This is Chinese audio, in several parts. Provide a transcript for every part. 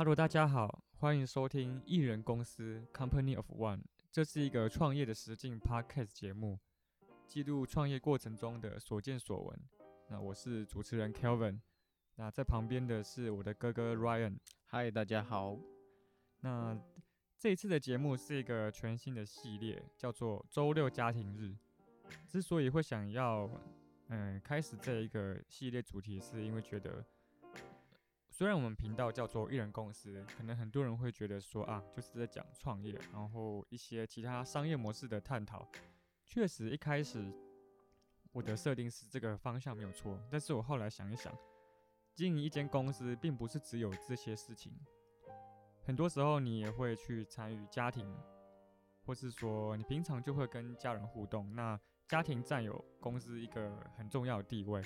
Hello，大家好，欢迎收听艺人公司 Company of One，这是一个创业的实境 Podcast 节目，记录创业过程中的所见所闻。那我是主持人 Kelvin，那在旁边的是我的哥哥 Ryan。嗨，大家好。那这一次的节目是一个全新的系列，叫做周六家庭日。之所以会想要嗯开始这一个系列主题，是因为觉得。虽然我们频道叫做艺人公司，可能很多人会觉得说啊，就是在讲创业，然后一些其他商业模式的探讨。确实，一开始我的设定是这个方向没有错，但是我后来想一想，经营一间公司并不是只有这些事情，很多时候你也会去参与家庭，或是说你平常就会跟家人互动，那家庭占有公司一个很重要的地位。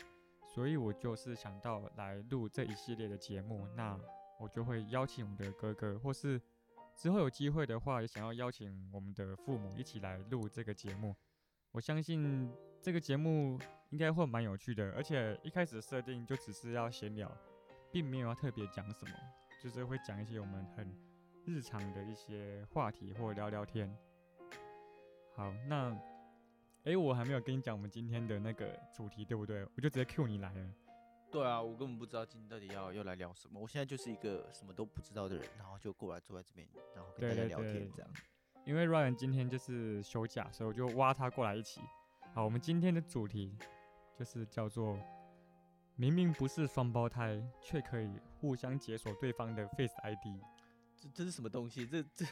所以我就是想到来录这一系列的节目，那我就会邀请我们的哥哥，或是之后有机会的话，也想要邀请我们的父母一起来录这个节目。我相信这个节目应该会蛮有趣的，而且一开始设定就只是要闲聊，并没有要特别讲什么，就是会讲一些我们很日常的一些话题或聊聊天。好，那。哎，我还没有跟你讲我们今天的那个主题，对不对？我就直接 Q 你来了。对啊，我根本不知道今天到底要要来聊什么。我现在就是一个什么都不知道的人，然后就过来坐在这边，然后跟大家聊天这样。因为 Ryan 今天就是休假，所以我就挖他过来一起。好，我们今天的主题就是叫做“明明不是双胞胎，却可以互相解锁对方的 Face ID”。这这是什么东西？这这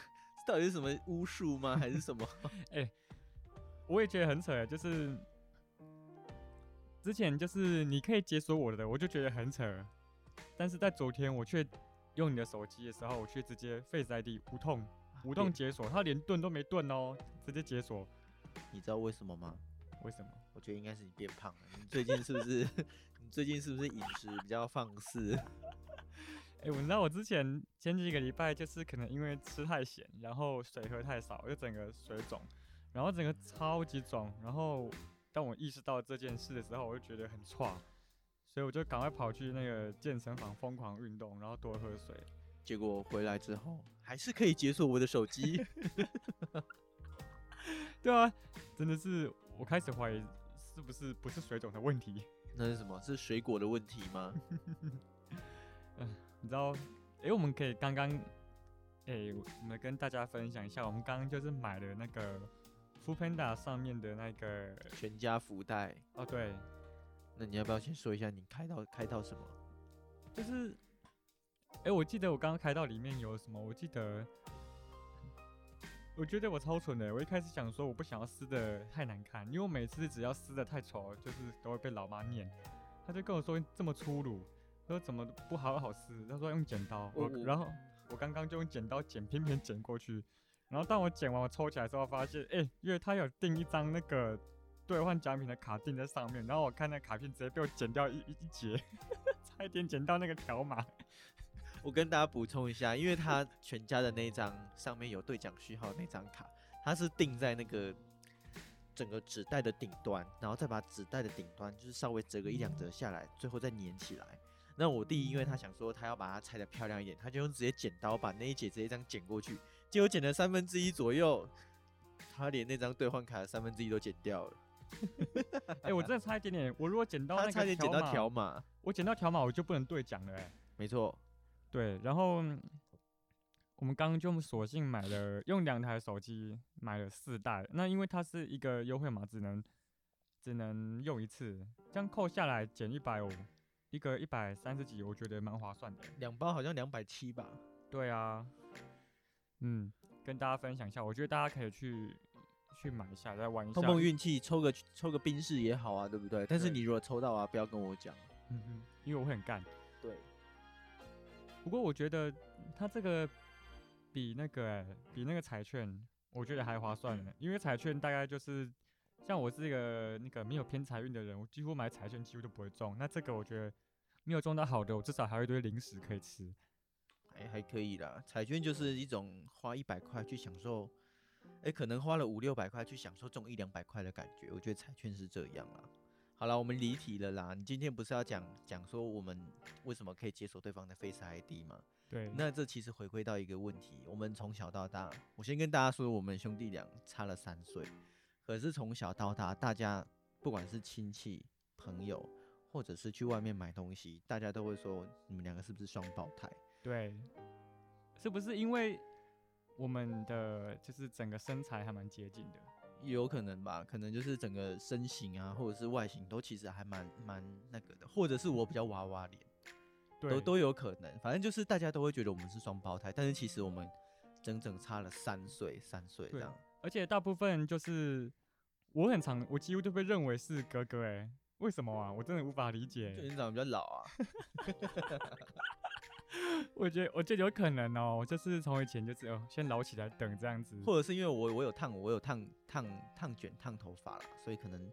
到底是什么巫术吗？还是什么？哎。我也觉得很扯，就是之前就是你可以解锁我的，我就觉得很扯。但是在昨天我却用你的手机的时候，我却直接 Face ID 无痛无痛解锁，它连盾都没盾哦，直接解锁。你知道为什么吗？为什么？我觉得应该是你变胖了。你最近是不是？你最近是不是饮食比较放肆？哎，我知道我之前前几个礼拜就是可能因为吃太咸，然后水喝太少，就整个水肿。然后整个超级肿，然后当我意识到这件事的时候，我就觉得很差，所以我就赶快跑去那个健身房疯狂运动，然后多喝水。结果回来之后，还是可以解锁我的手机。对啊，真的是我开始怀疑是不是不是水肿的问题？那是什么？是水果的问题吗？嗯，你知道？哎，我们可以刚刚，哎，我们跟大家分享一下，我们刚刚就是买了那个。福 Panda 上面的那个全家福袋哦，对，那你要不要先说一下你开到开到什么？就是，哎，我记得我刚刚开到里面有什么？我记得，我觉得我超蠢的。我一开始想说我不想要撕的太难看，因为我每次只要撕的太丑，就是都会被老妈念。他就跟我说这么粗鲁，说怎么不好好撕？他说用剪刀，我然后我刚刚就用剪刀剪，偏偏剪过去。然后当我剪完，我抽起来之后，发现，哎，因为他有订一张那个兑换奖品的卡订在上面，然后我看那卡片直接被我剪掉一一截，差一点剪到那个条码。我跟大家补充一下，因为他全家的那张上面有兑奖序号那张卡，它是订在那个整个纸袋的顶端，然后再把纸袋的顶端就是稍微折个一两折下来，最后再粘起来。那我弟因为他想说他要把它拆的漂亮一点，他就用直接剪刀把那一截直接这样剪过去，结果剪了三分之一左右，他连那张兑换卡的三分之一都剪掉了。哎，我真的差一点点，我如果剪到那差点剪到条码，我剪到条码我就不能兑奖了。哎，没错，对。然后我们刚刚就索性买了用两台手机买了四袋，那因为它是一个优惠码，只能只能用一次，这样扣下来减一百五。一个一百三十几，我觉得蛮划算的。两包好像两百七吧？对啊，嗯，跟大家分享一下，我觉得大家可以去去买一下，再玩一下，碰碰运气，抽个抽个冰室也好啊，对不对？但是你如果抽到啊，不要跟我讲，嗯哼，因为我会很干。对。不过我觉得它这个比那个比那个彩券，我觉得还划算呢，因为彩券大概就是。像我是一个那个没有偏财运的人，我几乎买彩券几乎都不会中。那这个我觉得没有中到好的，我至少还有一堆零食可以吃，还还可以啦。彩券就是一种花一百块去享受，哎，可能花了五六百块去享受中一两百块的感觉。我觉得彩券是这样啦。好了，我们离题了啦。你今天不是要讲讲说我们为什么可以解锁对方的 Face ID 吗？对，那这其实回归到一个问题，我们从小到大，我先跟大家说，我们兄弟俩差了三岁，可是从小到大，大家不管是亲戚、朋友，或者是去外面买东西，大家都会说你们两个是不是双胞胎？对，是不是因为我们的就是整个身材还蛮接近的？有可能吧，可能就是整个身形啊，或者是外形都其实还蛮蛮那个的，或者是我比较娃娃脸，都都有可能。反正就是大家都会觉得我们是双胞胎，但是其实我们整整差了三岁，三岁这对样。而且大部分就是我很常，我几乎都被认为是哥哥哎，为什么啊？我真的无法理解就。你长得比较老啊，我觉得我觉得有可能哦，我就是从以前就是哦，先捞起来等这样子。或者是因为我我有烫我有烫烫烫卷烫头发啦，所以可能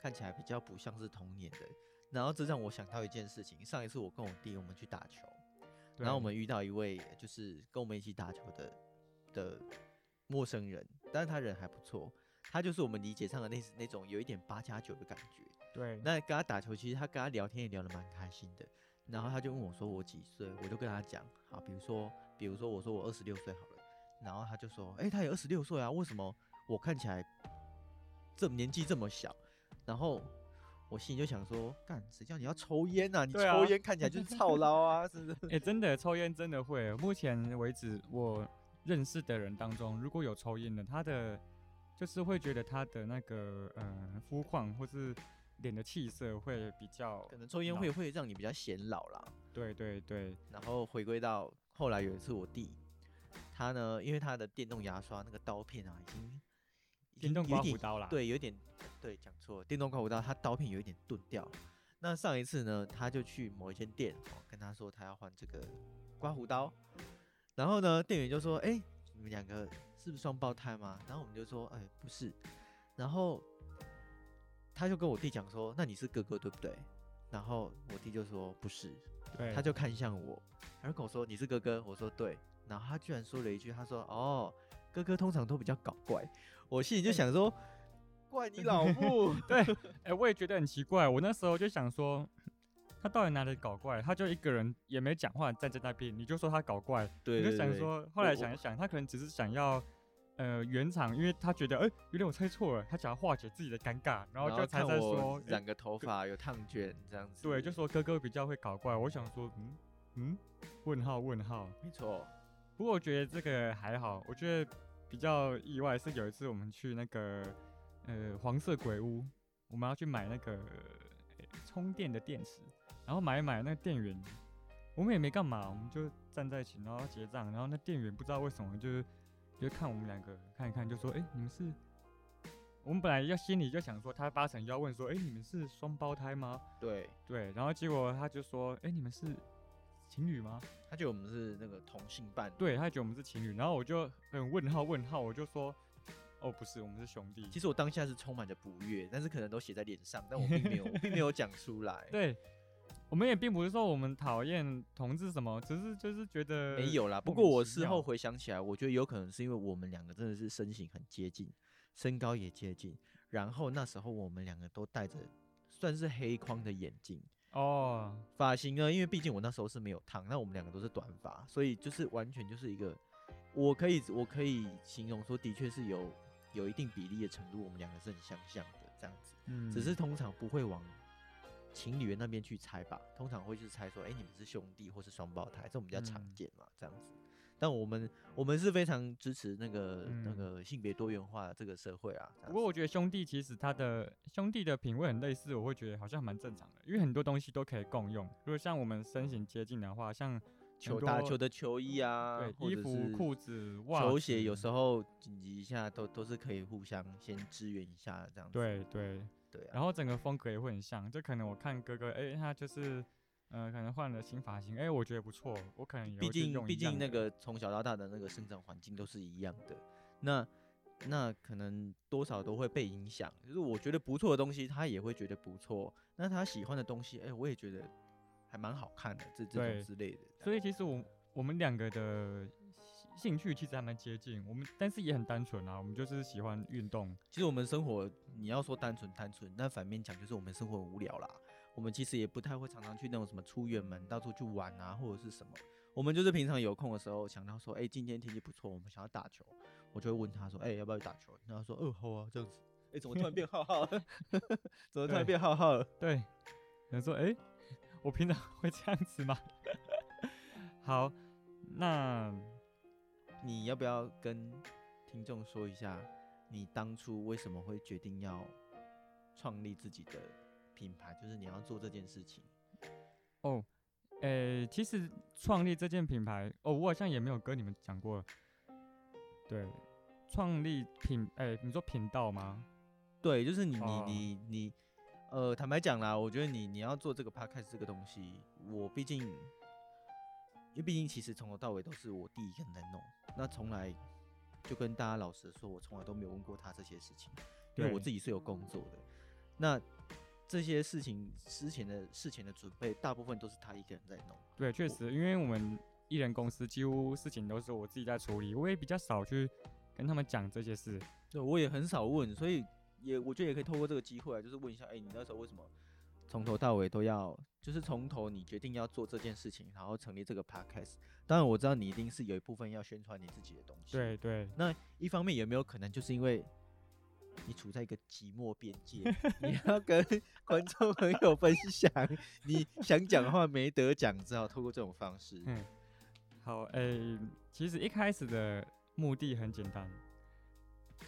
看起来比较不像是童年的。然后这让我想到一件事情，上一次我跟我弟我们去打球，然后我们遇到一位就是跟我们一起打球的的陌生人，但是他人还不错，他就是我们理解上的那那种有一点八加九的感觉。对，那跟他打球，其实他跟他聊天也聊得蛮开心的。然后他就问我说我几岁，我就跟他讲，好，比如说，比如说我说我二十六岁好了，然后他就说，哎、他也二十六岁啊，为什么我看起来这年纪这么小？然后我心里就想说，干，谁叫你要抽烟啊？你抽烟看起来就是操劳啊，是不是？哎、真的抽烟真的会。目前为止，我认识的人当中，如果有抽烟的，他的就是会觉得他的那个呃肤况或是脸的气色会比较可，能抽烟会会让你比较显老啦。对对对然后回归到后来有一次我弟，他呢，因为他的电动牙刷那个刀片啊，已经已电动刮胡刀啦，对，有点对，讲错了，电动刮胡刀它刀片有一点钝掉。那上一次呢，他就去某一间店，哦，跟他说他要换这个刮胡刀，然后呢，店员就说：“哎、你们两个是不是双胞胎吗？”然后我们就说：“哎、不是。”然后他就跟我弟讲说：“那你是哥哥对不对？”然后我弟就说：“不是。”对，他就看向我，然后跟我说：“你是哥哥？”我说：“对。”然后他居然说了一句：“他说哦，哥哥通常都比较搞怪。”我心里就想说：“怪你老母 对，哎、我也觉得很奇怪。我那时候就想说，他到底哪里搞怪？他就一个人也没讲话，站在那边，你就说他搞怪，！”对我就想说，后来想一想，他可能只是想要。呃，原厂，因为他觉得，哎、有点我猜错了，他想要化解自己的尴尬，然后就才在说，哎染个头发有烫卷这样子。对，就说哥哥比较会搞怪。我想说，嗯嗯，问号问号。没错。不过我觉得这个还好，我觉得比较意外是有一次我们去那个呃黄色鬼屋，我们要去买那个、呃充电的电池，然后买一买那个电源，我们也没干嘛，我们就站在一起，然后结账，然后那店员不知道为什么就是就看我们两个看一看，就说，哎、你们是。我们本来要心里就想说，他八成要问说，哎、你们是双胞胎吗？对，对，然后结果他就说，哎、你们是情侣吗？他觉得我们是那个同性伴侣。对他觉得我们是情侣，然后我就很问号问号，我就说，哦不是，我们是兄弟。其实我当下是充满着不悦，但是可能都写在脸上，但我并没有，我并没有讲出来。对，我们也并不是说我们讨厌同志什么，只是就是觉得没有啦。不过我事后回想起来，我觉得有可能是因为我们两个真的是身形很接近，身高也接近，然后那时候我们两个都戴着算是黑框的眼镜。哦，发型呢，因为毕竟我那时候是没有烫，那我们两个都是短发，所以就是完全就是一个，我可以我可以形容说，的确是有有一定比例的程度，我们两个是很相像的这样子，嗯，只是通常不会往情侣的那边去猜吧，通常会去猜说，哎、你们是兄弟或是双胞胎，这种比较常嗯见嘛，这样子。但我们我们是非常支持那个、那嗯个性别多元化的这个社会啊。不过我觉得兄弟其实他的兄弟的品味很类似，我会觉得好像蛮正常的，因为很多东西都可以共用。如果像我们身形接近的话，像球打球的球衣啊，对衣服、裤子、袜球鞋有时候候紧急一下都都是可以互相先支援一下这样子。对对，对啊，然后整个风格也会很像。就可能我看哥哥，哎、他就是呃，可能换了新发型，哎、我觉得不错，我可能也毕竟毕竟那个从小到大的那个生长环境都是一样的，那那可能多少都会被影响。就是我觉得不错的东西，他也会觉得不错。那他喜欢的东西，哎、我也觉得还蛮好看的，这这种之类的。所以其实我我们两个的兴趣其实还蛮接近，我们但是也很单纯啊，我们就是喜欢运动。其实我们生活，你要说单纯单纯，但反面讲就是我们生活很无聊啦。我们其实也不太会常常去那种什么出远门到处去玩啊，或者是什么。我们就是平常有空的时候想到说，哎、今天天气不错，我们想要打球，我就会问他说，哎、要不要去打球？然后他说，哦，好啊，这样子。哎、怎么突然变浩浩了？怎么突然变浩浩了？对，有人说，哎、我平常会这样子吗？好，那你要不要跟听众说一下，你当初为什么会决定要创立自己的品牌？就是你要做这件事情。哦，诶、其实创立这件品牌，哦，我好像也没有跟你们讲过。对，创立品，诶、你说频道吗？对，就是你你哦你你，呃，坦白讲啦，我觉得你你要做这个 podcast 这个东西，我毕竟，因为毕竟其实从头到尾都是我弟一个人在弄，那从来就跟大家老实说，我从来都没有问过他这些事情，因为我自己是有工作的，那这些事情之前的事前的准备，大部分都是他一个人在弄。对，确实，因为我们艺人公司几乎事情都是我自己在处理，我也比较少去跟他们讲这些事。对，我也很少问，所以也我觉得也可以透过这个机会啊，就是问一下，哎、你那时候为什么从头到尾都要，就是从头你决定要做这件事情，然后成立这个 podcast。当然我知道你一定是有一部分要宣传你自己的东西，对。对，那一方面有没有可能就是因为你处在一个寂寞边界，你要跟观众朋友分享，你想讲的话没得讲，只好透过这种方式。嗯，好，诶、其实一开始的目的很简单，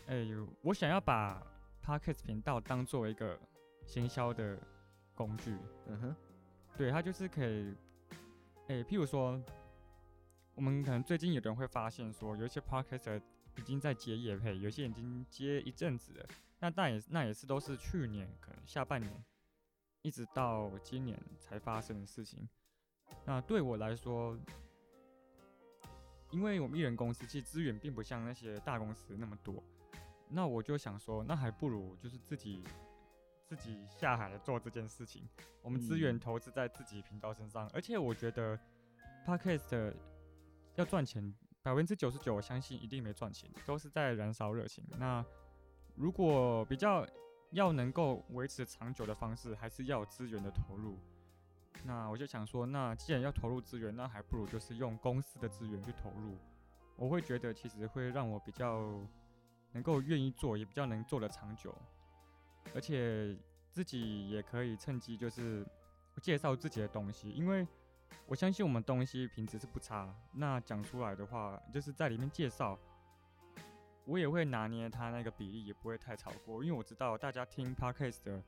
诶、我想要把 Podcast 频道当做一个行销的工具，嗯哼，对，它就是可以，诶、譬如说，我们可能最近有人会发现说，有一些 Podcaster 已经在接业配，有些已经接一阵子了，那但也那也是都是去年可能下半年，一直到今年才发生的事情。那对我来说，因为我们艺人公司其实资源并不像那些大公司那么多，那我就想说，那还不如就是自己自己下海来做这件事情。我们资源嗯投资在自己频道身上，而且我觉得 podcast 要赚钱，百分之九十九我相信一定没赚钱，都是在燃烧热情。那如果比较要能够维持长久的方式，还是要有资源的投入。那我就想说，那既然要投入资源，那还不如就是用公司的资源去投入。我会觉得其实会让我比较能够愿意做，也比较能做得长久，而且自己也可以趁机就是介绍自己的东西，因为我相信我们东西品质是不差。那讲出来的话，就是在里面介绍，我也会拿捏他那个比例，也不会太超过，因为我知道大家听 podcast 的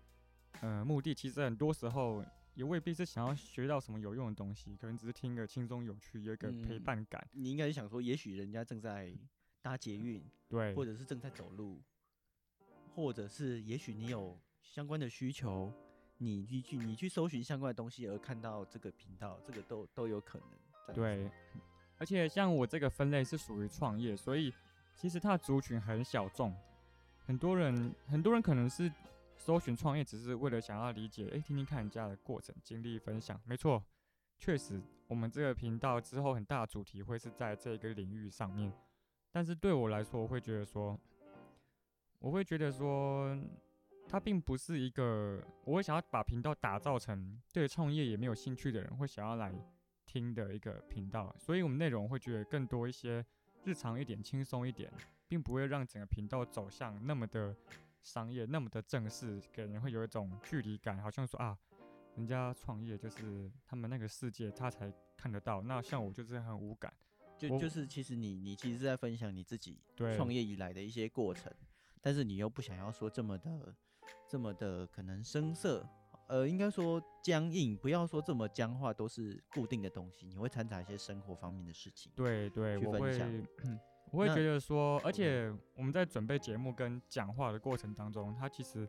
呃目的，其实很多时候也未必是想要学到什么有用的东西，可能只是听个轻松有趣，有一个陪嗯伴感。你应该是想说，也许人家正在搭捷运，对，或者是正在走路，或者是也许你有相关的需求，你你去你去搜寻相关的东西而看到这个频道，这个都都有可能。对，而且像我这个分类是属于创业，所以其实它的族群很小众，很多人很多人可能是搜寻创业，只是为了想要理解，诶，听听看人家的过程经历分享。没错，确实，我们这个频道之后很大的主题会是在这个领域上面，但是对我来说，我会觉得说，我会觉得说。它并不是一个，我会想要把频道打造成对创业也没有兴趣的人会想要来听的一个频道，所以我们内容会觉得更多一些日常一点、轻松一点，并不会让整个频道走向那么的商业、那么的正式，给人会有一种距离感，好像说啊，人家创业就是他们那个世界他才看得到，那像我就是很无感。就就是其实你你其实是在分享你自己对创业以来的一些过程，但是你又不想要说这么的这么的可能生涩，呃，应该说僵硬，不要说这么僵化，都是固定的东西，你会掺杂一些生活方面的事情。对对，去我会分享，我会那觉得说，而且我们在准备节目跟讲话的过程当中，它其实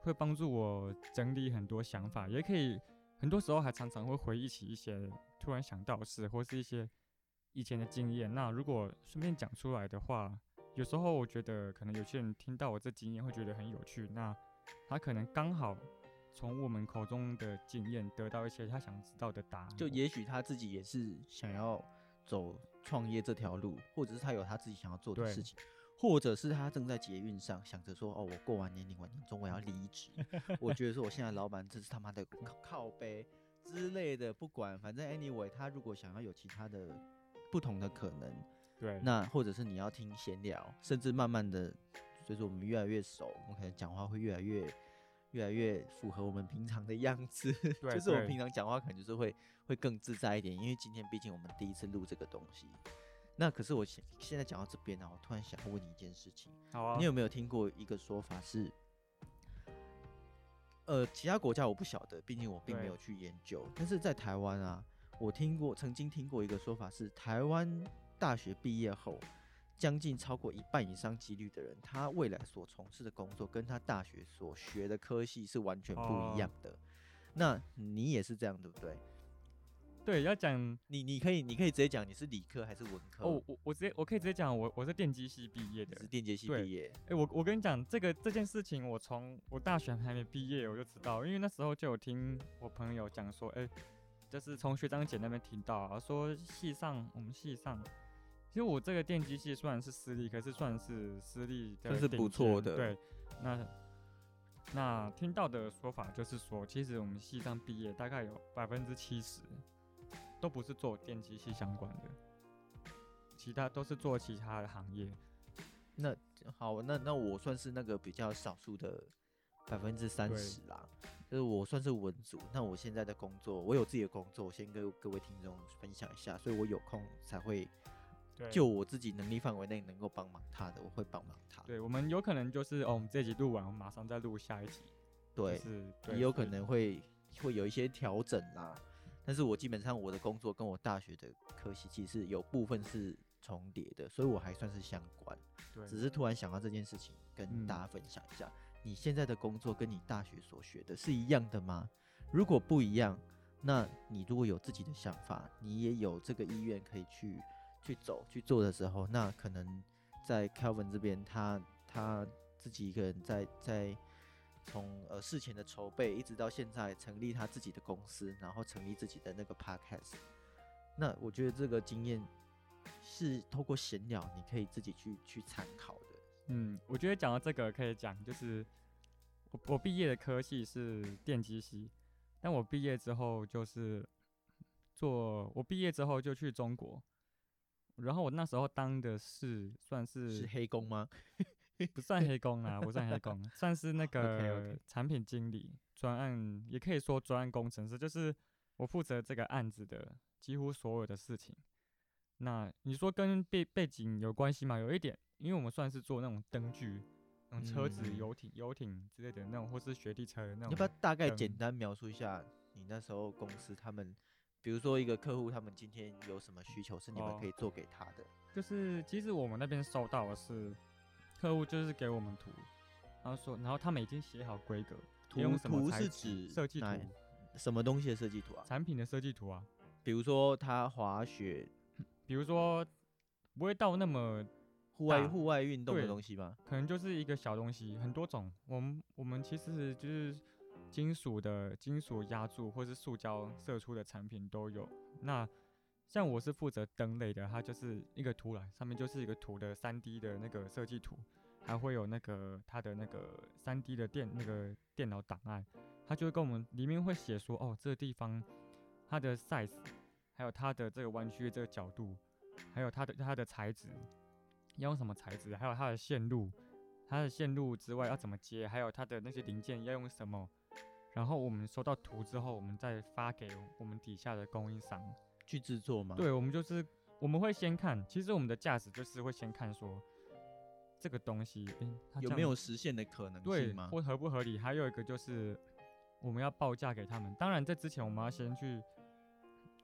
会帮助我整理很多想法，也可以很多时候还常常会回忆起一些突然想到的事，或是一些以前的经验。那如果顺便讲出来的话，有时候我觉得可能有些人听到我这经验会觉得很有趣，那他可能刚好从我们口中的经验得到一些他想知道的答案。就也许他自己也是想要走创业这条路，或者是他有他自己想要做的事情，或者是他正在捷运上想着说，哦，我过完年领完年终我要离职，我觉得说我现在老板真是他妈的靠靠背，之类的，不管，反正 anyway，他如果想要有其他的不同的可能，对，那或者是你要听闲聊，甚至慢慢的，随着我们越来越熟，我们可能讲话会越来越越来越符合我们平常的样子，对 就是我们平常讲话可能就是会会更自在一点，因为今天毕竟我们第一次录这个东西。那可是我现现在讲到这边呢，我突然想要问你一件事情，好啊你，有没有听过一个说法是，呃，其他国家我不晓得，毕竟我并没有去研究。但是在台湾啊，我听过，曾经听过一个说法是，台湾大学毕业后，将近超过一半以上几率的人，他未来所从事的工作跟他大学所学的科系是完全不一样的。那你也是这样，对不对？对，要讲你你可以你可以直接讲你是理科还是文科？哦，我我直接我可以直接讲，我我是电机系毕业的是。电机系毕业，哎、我我跟你讲，这个这件事情，我从我大学还没毕业我就知道，因为那时候就有听我朋友讲说，哎、就是从学长姐那边听到啊，说系上我们系上，其实我这个电机系虽然是私立，可是算是私立的算是不错的对，那那听到的说法就是说，其实我们系上毕业大概有百分之七十都不是做电机系相关的，其他都是做其他的行业。那好，那那我算是那个比较少数的百分之三十啦，就是我算是文组。那我现在的工作，我有自己的工作，我先跟各位听众分享一下，所以我有空才会对，就我自己能力范围内能够帮忙他的，我会帮忙他。对，我们有可能就是哦，我们这集录完，我们马上再录下一集，对，就是对也有可能会会有一些调整啦。但是我基本上我的工作跟我大学的科系其实有部分是重叠的，所以我还算是相关。对，只是突然想到这件事情，跟嗯大家分享一下。你现在的工作跟你大学所学的是一样的吗？如果不一样，那你如果有自己的想法，你也有这个意愿可以去去走去做的时候，那可能在 Calvin 这边，他他自己一个人在在从呃事前的筹备，一直到现在成立他自己的公司，然后成立自己的那个 Podcast。那我觉得这个经验是透过闲聊，你可以自己去去参考的。嗯，我觉得讲到这个可以讲，就是我我毕业的科系是电机系，但我毕业之后就是做，我毕业之后就去中国，然后我那时候当的是算是是黑工吗？不算黑工啊，不算黑工，算是那 个产品经理、专案，也可以说专案工程师，就是我负责这个案子的几乎所有的事情。那你说跟背背景有关系吗？有一点，因为我们算是做那种灯具、那种车子、嗯游艇、游艇之类的那种，或是雪地车的那种。你要不要大概简单描述一下你那时候公司他们，比如说一个客户，他们今天有什么需求是你们哦可以做给他的？就是其实我们那边收到的是客户就是给我们图，然后说，然后他们已经写好规格，图用什么图是指设计图，什么东西的设计图啊？产品的设计图啊。比如说他滑雪、比如说不会到那么，户外户外运动的东西吗？可能就是一个小东西，很多种。我们我们其实就是金属的金属压铸或是塑胶射出的产品都有。那像我是负责灯类的，它就是一个图栏，上面就是一个图的三 D 的那个设计图，还会有那个它的那个三 D 的电那个电脑档案，它就会跟我们里面会写说，哦，这个地方它的 size，还有它的这个弯曲这个角度，还有它的它的材质，要用什么材质，还有它的线路，它的线路之外要怎么接，还有它的那些零件要用什么。然后我们收到图之后，我们再发给我们底下的供应商。去制作吗？，对，我们就是我们会先看，其实我们的价值就是会先看说这个东西，有没有实现的可能对性吗？或合不合理？还有一个就是我们要报价给他们。当然，在之前我们要先去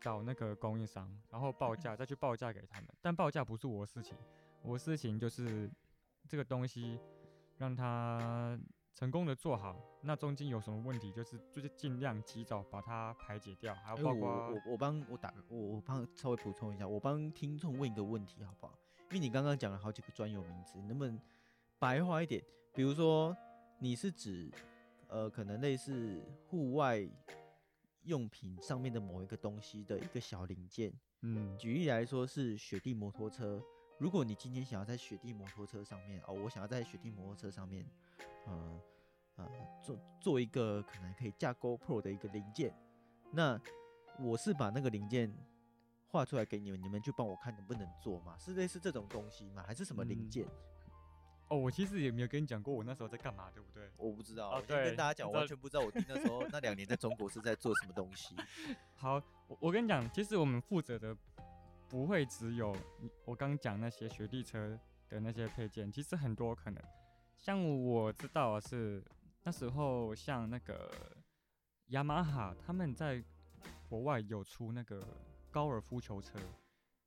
找那个供应商，然后报价，再去报价给他们。但报价不是我的事情，我的事情就是这个东西让它成功的做好。那中间有什么问题，就是就是尽量及早把它排解掉，还哎有包括、我我我帮我打个我我帮稍微补充一下，我帮听众问一个问题好不好？因为你刚刚讲了好几个专有名词，能不能白话一点？比如说你是指呃可能类似户外用品上面的某一个东西的一个小零件，嗯举例来说是雪地摩托车。如果你今天想要在雪地摩托车上面哦，我想要在雪地摩托车上面，呃呃做做一个可能可以架 GoPro 的一个零件，那我是把那个零件画出来给你们，你们就帮我看能不能做嘛？是类似这种东西吗？还是什么零嗯件？哦，我其实也没有跟你讲过我那时候在干嘛，对不对？我不知道，哦我先跟大家讲，我完全不知道我弟那时候那两年在中国是在做什么东西。好，我我跟你讲，其实我们负责的不会只有我刚讲那些雪地车的那些配件，其实很多可能，像我知道的是那时候像那个雅马哈他们在国外有出那个高尔夫球车，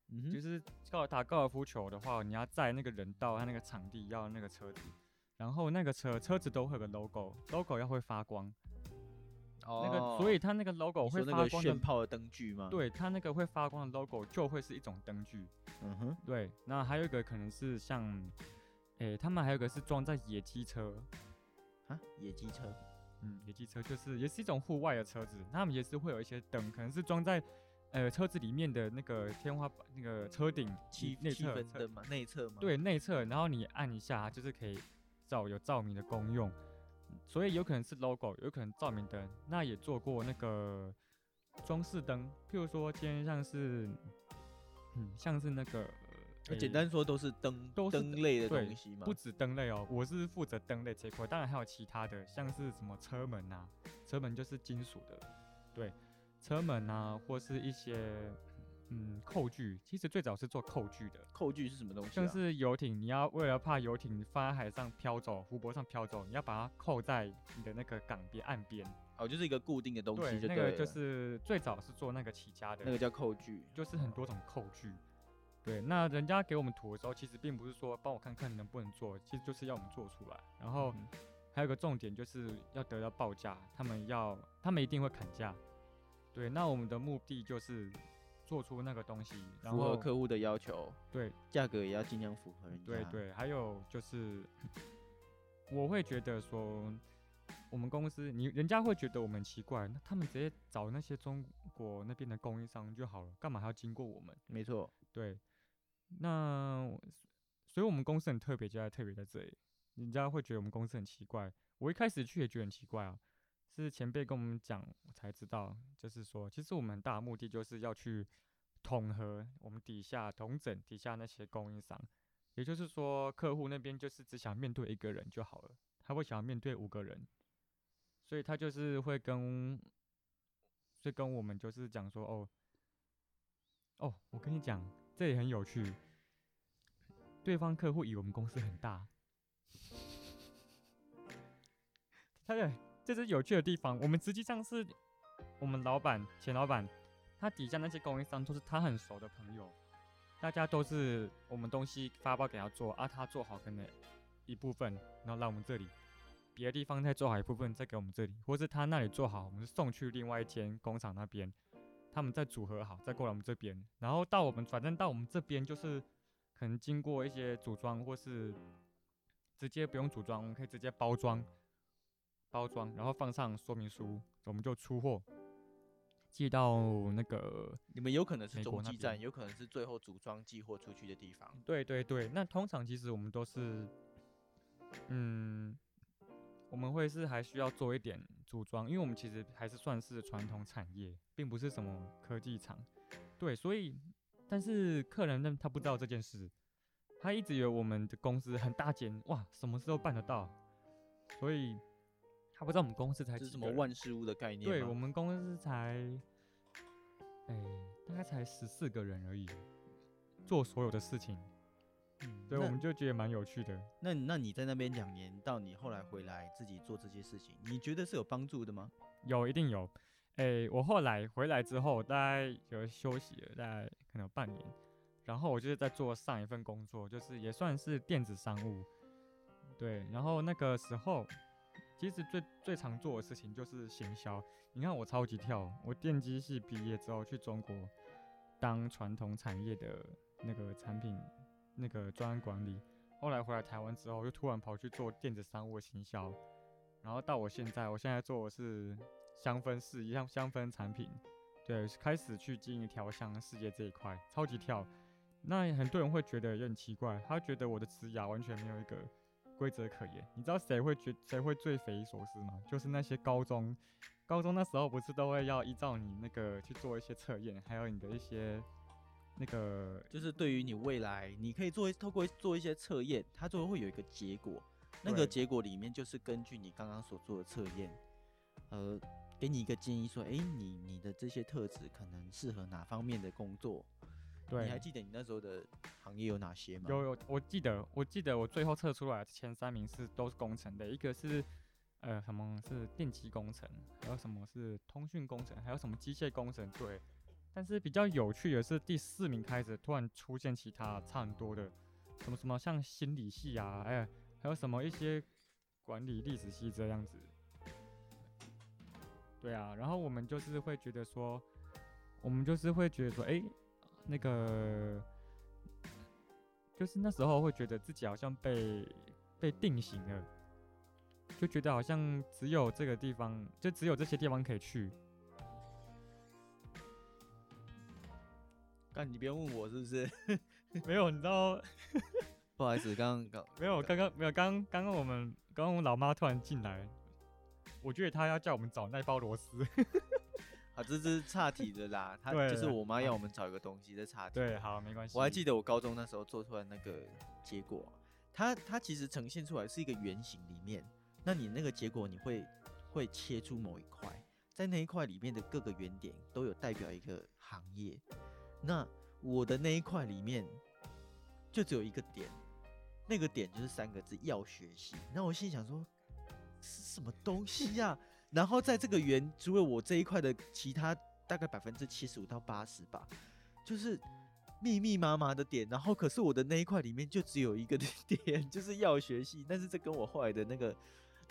嗯，就是高打高尔夫球的话，你要载那个人到他那个场地要那个车子，然后那个车车子都会有个 logo，logo 要会发光，那个所以它那个 logo 会发光的炫炮的灯具吗？，对，它那个会发光的 logo 就会是一种灯具。嗯哼，对，那还有一个可能是像，诶、他们还有一个是装在野鸡车，啊，野鸡车，嗯，野鸡车就是也是一种户外的车子，他们也是会有一些灯，可能是装在呃车子里面的那个天花板那个车顶气气内侧侧氛灯嘛，内侧嘛。，对内侧，然后你按一下，就是可以照有照明的功用，所以有可能是 logo，有可能照明灯。那也做过那个装饰灯，譬如说今天像是，嗯，像是那个，那简单说都是灯都是灯类的对东西嘛不。止灯类哦，我是负责灯类这块，当然还有其他的，像是什么车门啊，车门就是金属的，对，车门啊，或是一些嗯扣具，其实最早是做扣具的。扣具是什么东西像啊？是游艇，你要为了怕游艇放在海上飘走、湖泊上飘走，你要把它扣在你的那个港边岸边。哦，就是一个固定的东西，就那个就是最早是做那个起家的，那个叫扣具。就是很多种扣具。对，那人家给我们图的时候，其实并不是说帮我看看能不能做，其实就是要我们做出来。然后嗯还有个重点就是要得到报价，他们要他们一定会砍价。对，那我们的目的就是做出那个东西，然符合后客户的要求，对价格也要尽量符合人家。对对，还有就是，我会觉得说，我们公司你人家会觉得我们很奇怪，那他们直接找那些中国那边的供应商就好了，干嘛还要经过我们？没错。对，那所以我们公司很特别，就在特别在这里，人家会觉得我们公司很奇怪。我一开始去也觉得很奇怪啊，是前辈跟我们讲，我才知道，就是说，其实我们很大目的就是要去统合我们底下统整底下那些供应商，也就是说，客户那边就是只想面对一个人就好了，他会想要面对五个人，所以他就是会跟，所以跟我们就是讲说，哦，哦，我跟你讲，这也很有趣，对方客户以为我们公司很大，他 的这是有趣的地方，我们实际上是我们老板前老板，他底下那些供应商都是他很熟的朋友，大家都是我们东西发包给他做啊，他做好可能一部分，然后来我们这里，别的地方再做好一部分再给我们这里，或是他那里做好，我们送去另外一间工厂那边，他们再组合好再过来我们这边，然后到我们反正到我们这边就是可能经过一些组装或是直接不用组装，我们可以直接包装。包装，然后放上说明书，我们就出货，寄到那个你们有可能是中继站，有可能是最后组装寄货出去的地方。对对对，那通常其实我们都是，嗯，我们会是还需要做一点组装，因为我们其实还是算是传统产业，并不是什么科技厂。对，所以但是客人呢，他不知道这件事，他一直以为我们的公司很大间，哇，什么事都办得到，所以他不知道我们公司才这是什么万事屋的概念？对我们公司才，哎、大概才十四个人而已，做所有的事情，嗯，对，我们就觉得蛮有趣的。那那你在那边两年，到你后来回来自己做这些事情，你觉得是有帮助的吗？有，一定有。哎、我后来回来之后，大概有休息了，大概可能有半年，然后我就是在做上一份工作，就是也算是电子商务，对。然后那个时候，其实最最常做的事情就是行销。你看我超级跳，我电机系毕业之后去中国当传统产业的那个产品那个专案管理，后来回来台湾之后，又突然跑去做电子商务的行销，然后到我现在，我现在做的是香氛事业，像香氛产品，对，开始去经营调香世界这一块，超级跳。那很多人会觉得有点奇怪，他觉得我的职涯完全没有一个规则可言。你知道谁会觉谁会最匪夷所思吗？就是那些高中，高中那时候不是都会要依照你那个去做一些测验，还有你的一些那个就是对于你未来，你可以做透过做一些测验，它最后会有一个结果。那个结果里面就是根据你刚刚所做的测验，呃，给你一个建议说，诶，你你的这些特质可能适合哪方面的工作？对你还记得你那时候的行业有哪些吗？有有，我记得，我记得我最后测出来的前三名是都是工程的，一个是呃什么是电机工程，还有什么是通讯工程，还有什么机械工程，对。但是比较有趣的是第四名开始突然出现其他差很多的，什么什么像心理系啊，哎，还有什么一些管理历史系这样子。对啊，然后我们就是会觉得说，我们就是会觉得说，哎、那个就是那时候会觉得自己好像被被定型了，就觉得好像只有这个地方，就只有这些地方可以去。干，你别问我是不是？没有，你知道，不好意思，刚刚刚没有，刚刚没有，刚刚刚我们刚刚我老妈突然进来，我觉得她要叫我们找那包螺丝。啊，这这是岔题的啦。他对就是我妈要我们找一个东西在岔题。对，好，没关系。我还记得我高中那时候做出来那个结果，它它其实呈现出来是一个圆形里面，那你那个结果你会会切出某一块，在那一块里面的各个圆点都有代表一个行业，那我的那一块里面就只有一个点，那个点就是三个字要学习，那我心里想说是什么东西呀、然后在这个圆，除了我这一块的其他大概百分之七十五到八十吧，就是密密麻麻的点，然后可是我的那一块里面就只有一个 点，就是药学系，但是这跟我后来的那个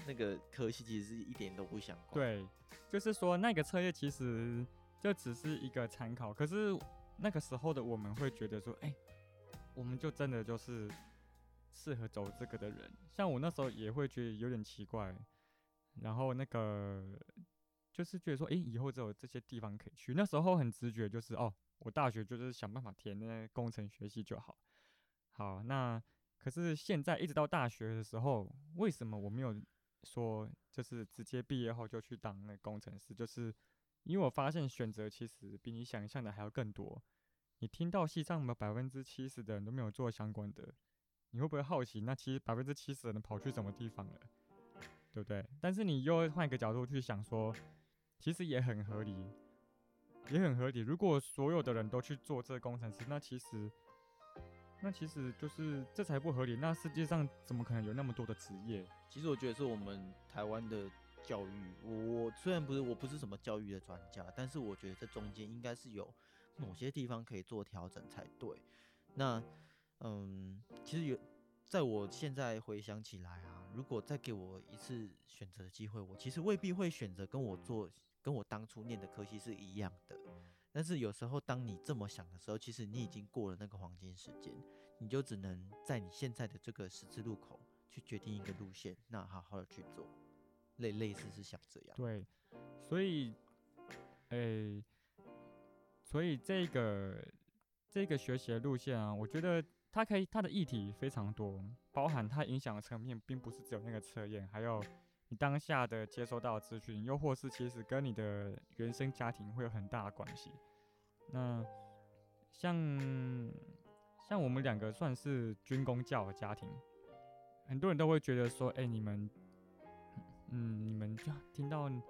那个科系其实一点都不相关。，对，就是说那个测验其实就只是一个参考，可是那个时候的我们会觉得说，哎、我们就真的就是适合走这个的人。像我那时候也会觉得有点奇怪，然后那个就是觉得说，哎、以后只有这些地方可以去。那时候很直觉就是，哦，我大学就是想办法填那工程学系就好。好，那可是现在一直到大学的时候，为什么我没有说就是直接毕业后就去当那工程师？就是因为我发现选择其实比你想象的还要更多。你听到系上的百分之七十的人都没有做相关的，你会不会好奇？那其实百分之七十的人跑去什么地方了，对不对？但是你又换一个角度去想说，其实也很合理，也很合理。如果所有的人都去做这个工程师，那其实，那其实就是这才不合理。那世界上怎么可能有那么多的职业？其实我觉得是我们台湾的教育，我我虽然不是我不是什么教育的专家，但是我觉得这中间应该是有某些地方可以做调整才对。那嗯，其实有，在我现在回想起来啊，如果再给我一次选择的机会，我其实未必会选择跟我做跟我当初念的科系是一样的。但是有时候当你这么想的时候，其实你已经过了那个黄金时间，你就只能在你现在的这个十字路口去决定一个路线，那好好的去做，类类似是像这样。对，所以，诶、所以这个这个学习的路线啊，我觉得它可以它的议题非常多，包含它影响的层面，并不是只有那个测验，还有你当下的接收到的资讯，又或是其实跟你的原生家庭会有很大的关系。那像像我们两个算是军工教的家庭，很多人都会觉得说，哎、你们，嗯，你们就听到你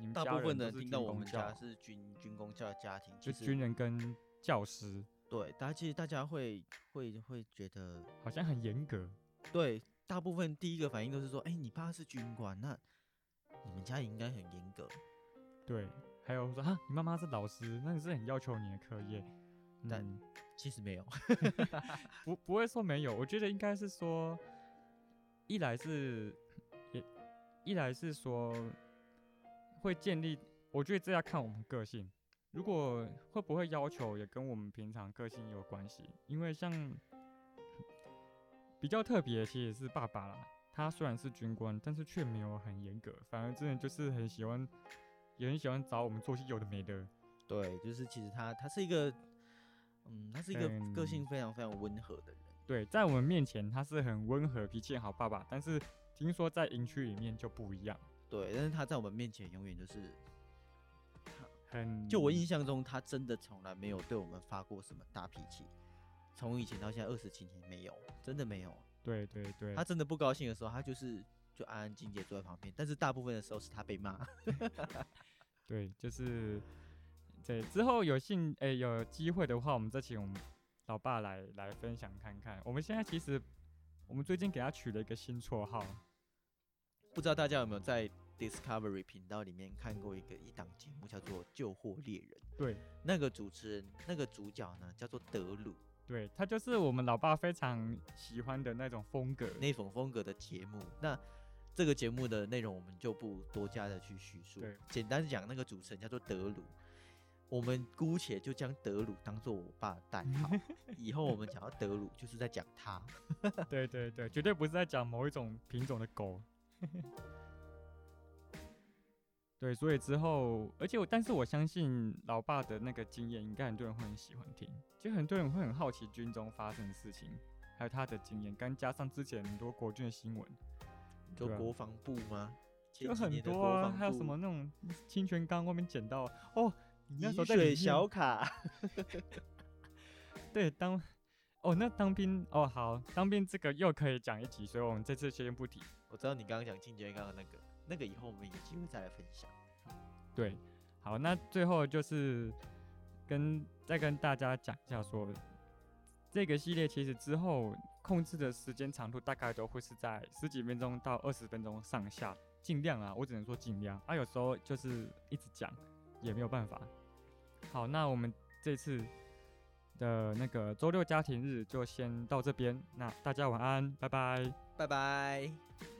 们大部分的人听到我们家是军军工教的家庭，就是军人跟教师，对，大家其实大家会会会觉得，好像很严格。对，大部分第一个反应都是说，哎、你爸是军官，那你们家也应该很严格。对，还有说啊，你妈妈是老师，那你是很要求你的课业。但嗯，其实没有，不不会说没有，我觉得应该是说，一来是也，一来是说会建立，我觉得这要看我们个性。如果会不会要求也跟我们平常个性有关系，因为像比较特别，其实是爸爸啦。他虽然是军官，但是却没有很严格，反而真的就是很喜欢，也很喜欢找我们做些有的没的。对，就是其实他他是一个，嗯，他是一个个嗯性非常非常温和的人。对，在我们面前他是很温和、脾气好爸爸，但是听说在营区里面就不一样，对，但是他在我们面前永远就是，很就我印象中，他真的从来没有对我们发过什么大脾气，从以前到现在二十几年没有，真的没有。对对对，他真的不高兴的时候，他就是就安安静静地坐在旁边，但是大部分的时候是他被骂。对，就是对之后有幸诶、有机会的话，我们再请我们老爸来来分享看看。我们现在其实我们最近给他取了一个新绰号，不知道大家有没有在 Discovery 频道里面看过一个一档节目，叫做《救货猎人》。对那个主持人，那个主角呢，叫做德鲁，对，他就是我们老爸非常喜欢的那种风格。那种风格的节目。那这个节目的内容我们就不多加的去叙述对。简单讲，那个主持人叫做德鲁，我们姑且就将德鲁当做我爸的代号。以后我们讲到德鲁，就是在讲他。对对对，绝对不是在讲某一种品种的狗。对，所以之后，而且我，但是我相信老爸的那个经验，应该很多人会很喜欢听，就很多人会很好奇军中发生的事情，还有他的经验，刚加上之前很多国军的新闻，就国防部吗？前有很多啊，还有什么那种清泉岗外面捡到哦，你那时候在小卡，对当哦，那当兵哦好，当兵这个又可以讲一集，所以我们这次先不提。我知道你刚刚讲清洁刚刚那个，那个以后我们有机会再来分享。对，好，那最后就是跟再跟大家讲一下说，这个系列其实之后控制的时间长度大概都会是在十几分钟到二十分钟上下，尽量啊，我只能说尽量啊，有时候就是一直讲也没有办法。好，那我们这次的那个周六家庭日就先到这边，那大家晚安，拜拜。拜拜。